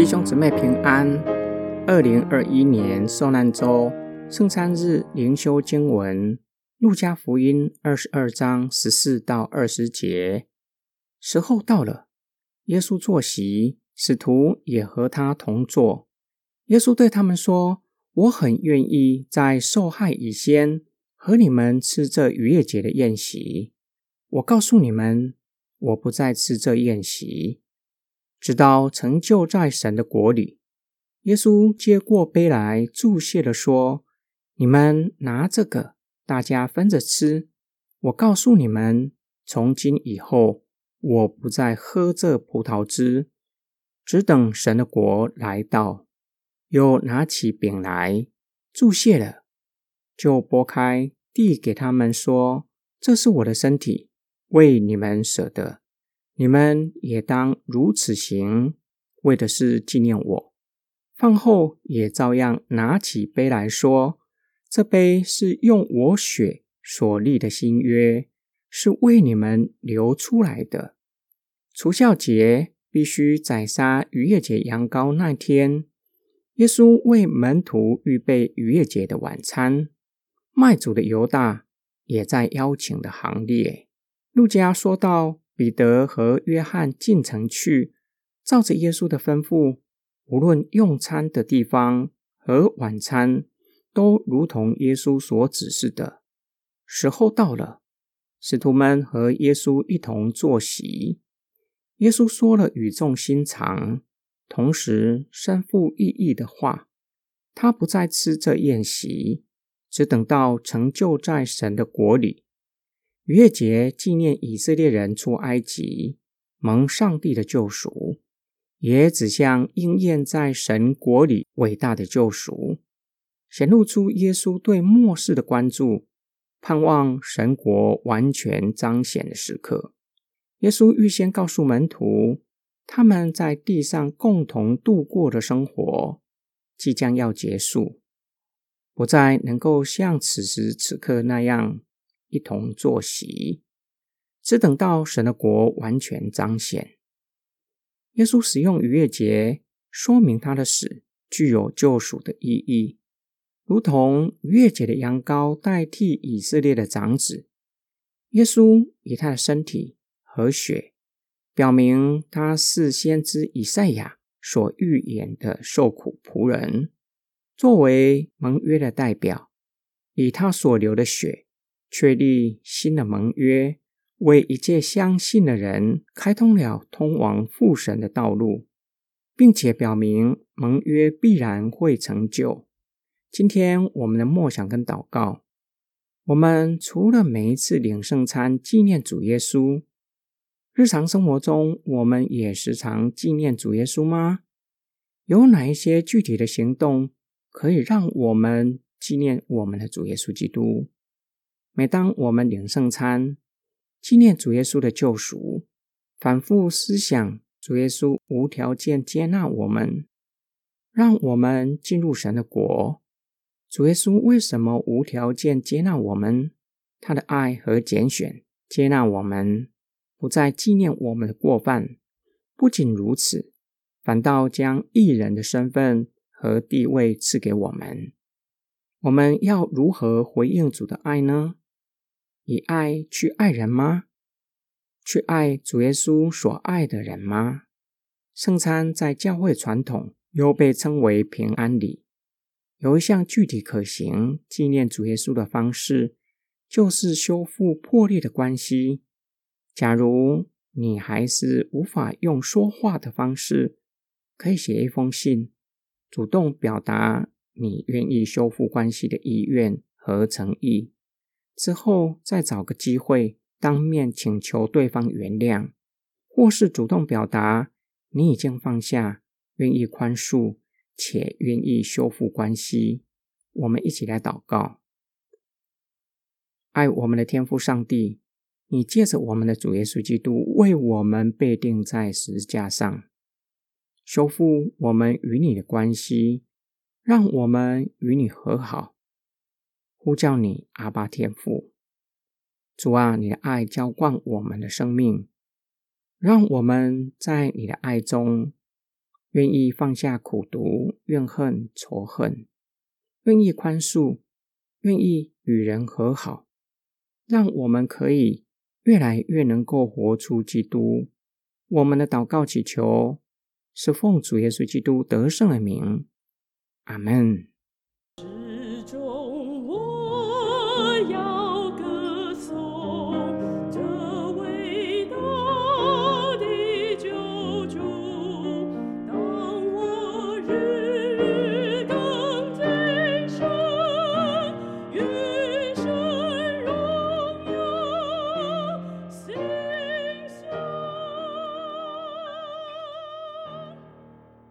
弟兄姊妹平安。二零二一年受难周圣餐日灵修经文：路加福音二十二章十四到二十节。时候到了，耶稣坐席，使徒也和他同坐。耶稣对他们说：“我很愿意在受害以先和你们吃这逾越节的宴席。我告诉你们，我不再吃这宴席。”直到成就在神的国里，耶稣接过杯来，祝谢的说：“你们拿这个，大家分着吃。我告诉你们，从今以后，我不再喝这葡萄汁，只等神的国来到。”又拿起饼来，祝谢了，就拨开，递给他们说：“这是我的身体，为你们舍的。”你们也当如此行，为的是纪念我。饭后也照样拿起杯来说：“这杯是用我血所立的新约，是为你们流出来的。除孝节必须宰杀逾越节羊羔那天，耶稣为门徒预备逾越节的晚餐。卖主的犹大也在邀请的行列。”路加说道。彼得和约翰进城去，照着耶稣的吩咐，无论用餐的地方和晚餐，都如同耶稣所指示的。时候到了，使徒们和耶稣一同坐席。耶稣说了语重心长，同时深富意义的话。他不再吃这宴席，只等到成就在神的国里。逾越节纪念以色列人出埃及蒙上帝的救赎，也指向应验在神国里伟大的救赎，显露出耶稣对末世的关注，盼望神国完全彰显的时刻。耶稣预先告诉门徒，他们在地上共同度过的生活即将要结束，不再能够像此时此刻那样。一同坐席，只等到神的国完全彰显。耶稣使用逾越节，说明他的死具有救赎的意义，如同逾越节的羊羔代替以色列的长子。耶稣以他的身体和血，表明他是先知以赛亚所预言的受苦仆人，作为盟约的代表，以他所流的血。确立新的盟约，为一切相信的人开通了通往父神的道路，并且表明盟约必然会成就。今天我们的默想跟祷告，我们除了每一次领圣餐纪念主耶稣，日常生活中我们也时常纪念主耶稣吗？有哪一些具体的行动可以让我们纪念我们的主耶稣基督？每当我们领圣餐，纪念主耶稣的救赎，反复思想主耶稣无条件接纳我们，让我们进入神的国。主耶稣为什么无条件接纳我们？他的爱和拣选接纳我们，不再纪念我们的过犯。不仅如此，反倒将艺人的身份和地位赐给我们。我们要如何回应主的爱呢？以爱去爱人吗？去爱主耶稣所爱的人吗？圣餐在教会传统又被称为平安礼。有一项具体可行纪念主耶稣的方式，就是修复破裂的关系。假如你还是无法用说话的方式，可以写一封信，主动表达你愿意修复关系的意愿和诚意。之后再找个机会当面请求对方原谅，或是主动表达你已经放下，愿意宽恕且愿意修复关系。我们一起来祷告：爱我们的天父上帝，你借着我们的主耶稣基督为我们被钉在十字架上，修复我们与你的关系，让我们与你和好。呼叫你阿巴天父，主啊，你的爱浇灌我们的生命，让我们在你的爱中愿意放下苦毒、怨恨、仇恨，愿意宽恕，愿意与人和好，让我们可以越来越能够活出基督。我们的祷告祈求是奉主耶稣基督得胜的名，阿门。